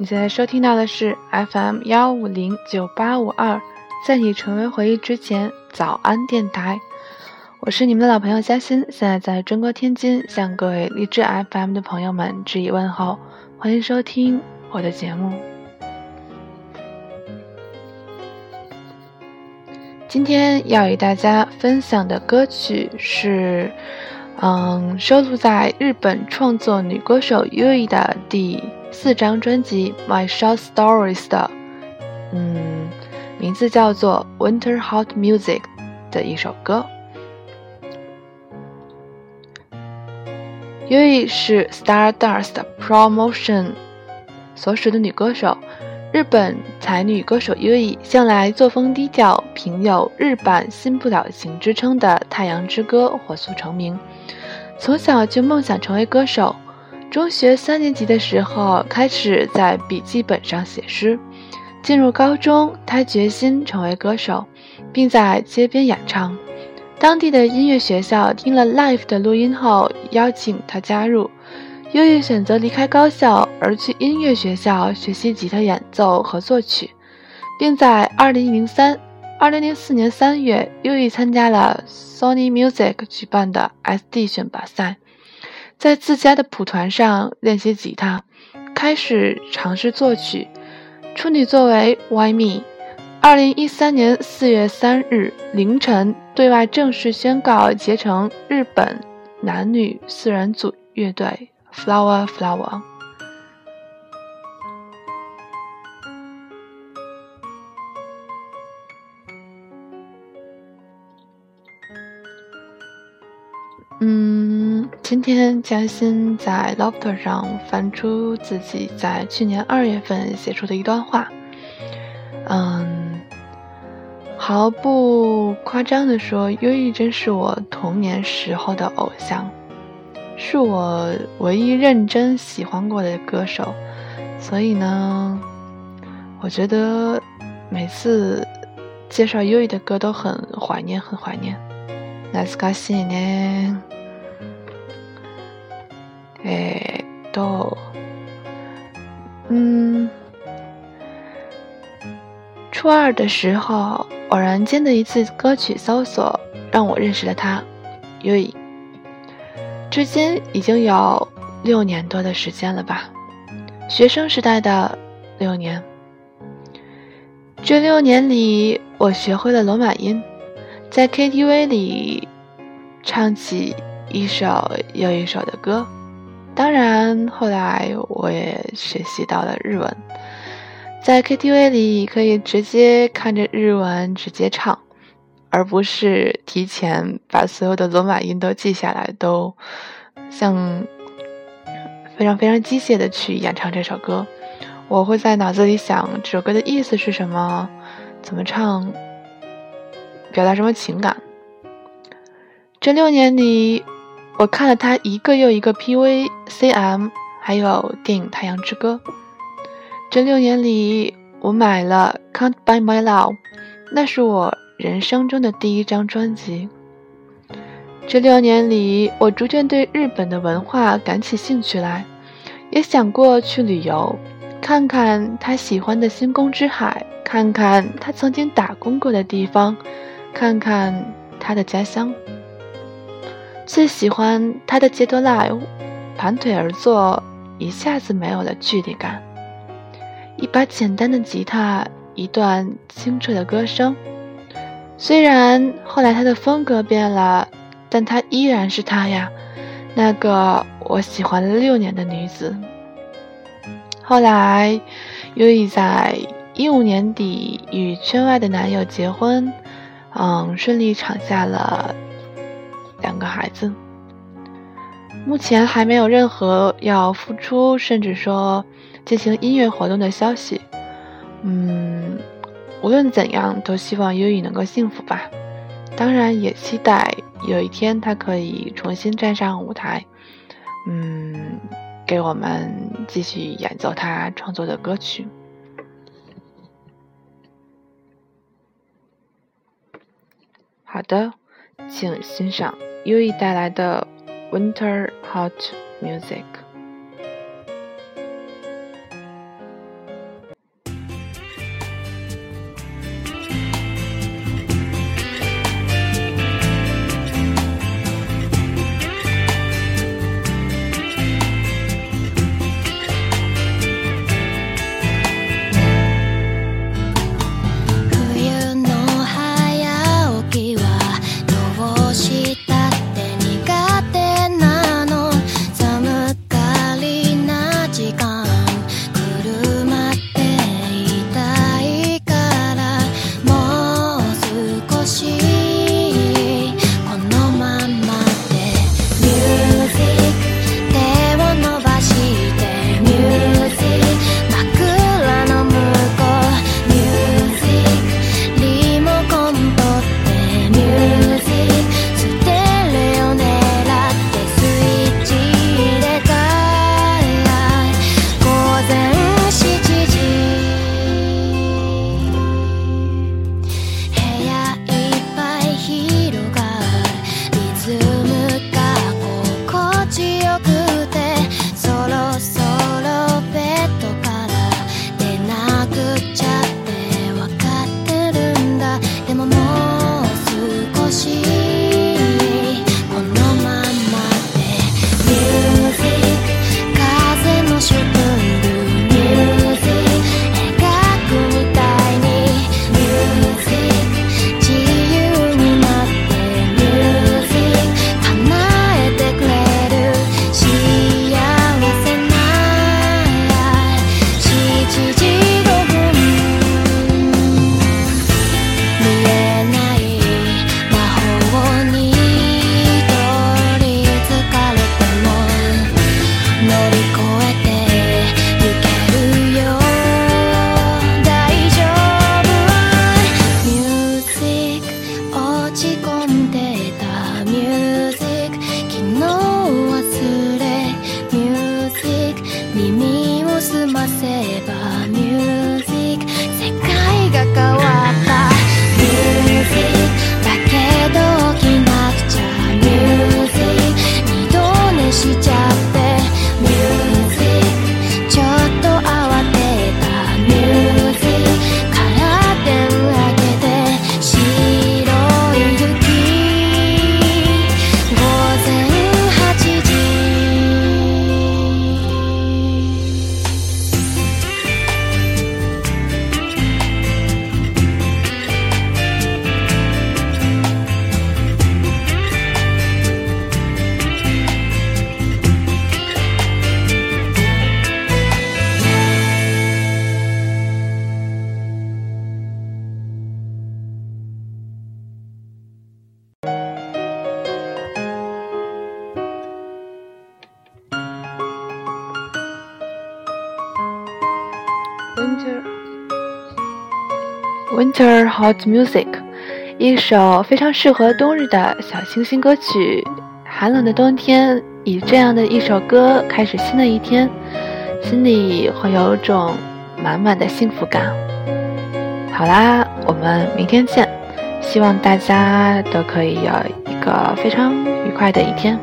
你现在收听到的是 FM 幺五零九八五二，在你成为回忆之前，早安电台。我是你们的老朋友嘉欣，现在在中国天津，向各位励志 FM 的朋友们致以问候，欢迎收听我的节目。今天要与大家分享的歌曲是，嗯，收录在日本创作女歌手 Yui 的第四张专辑《My Short Stories》的，嗯，名字叫做《Winter Hot Music》的一首歌。Yui 是 Stardust Promotion 所属的女歌手。日本才女歌手 Yui 向来作风低调，凭有“日版新不了情”之称的《太阳之歌》火速成名。从小就梦想成为歌手，中学三年级的时候开始在笔记本上写诗。进入高中，他决心成为歌手，并在街边演唱。当地的音乐学校听了 Life 的录音后，邀请他加入。优异选择离开高校，而去音乐学校学习吉他演奏和作曲，并在二零零三、二零零四年三月，优异参加了 Sony Music 举办的 SD 选拔赛，在自家的谱团上练习吉他，开始尝试作曲。处女作为 Why Me，二零一三年四月三日凌晨对外正式宣告结成日本男女四人组乐队。Flower, flower。嗯，今天嘉欣在 Lofter 上翻出自己在去年二月份写出的一段话。嗯，毫不夸张的说，忧郁真是我童年时候的偶像。是我唯一认真喜欢过的歌手，所以呢，我觉得每次介绍优异的歌都很怀念，很怀念。那斯卡西呢？哎，都，嗯，初二的时候，偶然间的一次歌曲搜索，让我认识了他，优异。至今已经有六年多的时间了吧，学生时代的六年。这六年里，我学会了罗马音，在 KTV 里唱起一首又一首的歌。当然，后来我也学习到了日文，在 KTV 里可以直接看着日文直接唱。而不是提前把所有的罗马音都记下来，都像非常非常机械的去演唱这首歌。我会在脑子里想这首歌的意思是什么，怎么唱，表达什么情感。这六年里，我看了他一个又一个 PV、CM，还有电影《太阳之歌》。这六年里，我买了《Can't Buy My Love》，那是我。人生中的第一张专辑。这六年里，我逐渐对日本的文化感起兴趣来，也想过去旅游，看看他喜欢的星宫之海，看看他曾经打工过的地方，看看他的家乡。最喜欢他的街头 live，盘腿而坐，一下子没有了距离感。一把简单的吉他，一段清澈的歌声。虽然后来他的风格变了，但他依然是他呀，那个我喜欢了六年的女子。后来，优以在一五年底与圈外的男友结婚，嗯，顺利产下了两个孩子。目前还没有任何要复出，甚至说进行音乐活动的消息。嗯。无论怎样，都希望优以能够幸福吧。当然，也期待有一天他可以重新站上舞台，嗯，给我们继续演奏他创作的歌曲。好的，请欣赏优以带来的《Winter Hot Music》。 Winter Hot Music，一首非常适合冬日的小清新歌曲。寒冷的冬天，以这样的一首歌开始新的一天，心里会有种满满的幸福感。好啦，我们明天见，希望大家都可以有一个非常愉快的一天。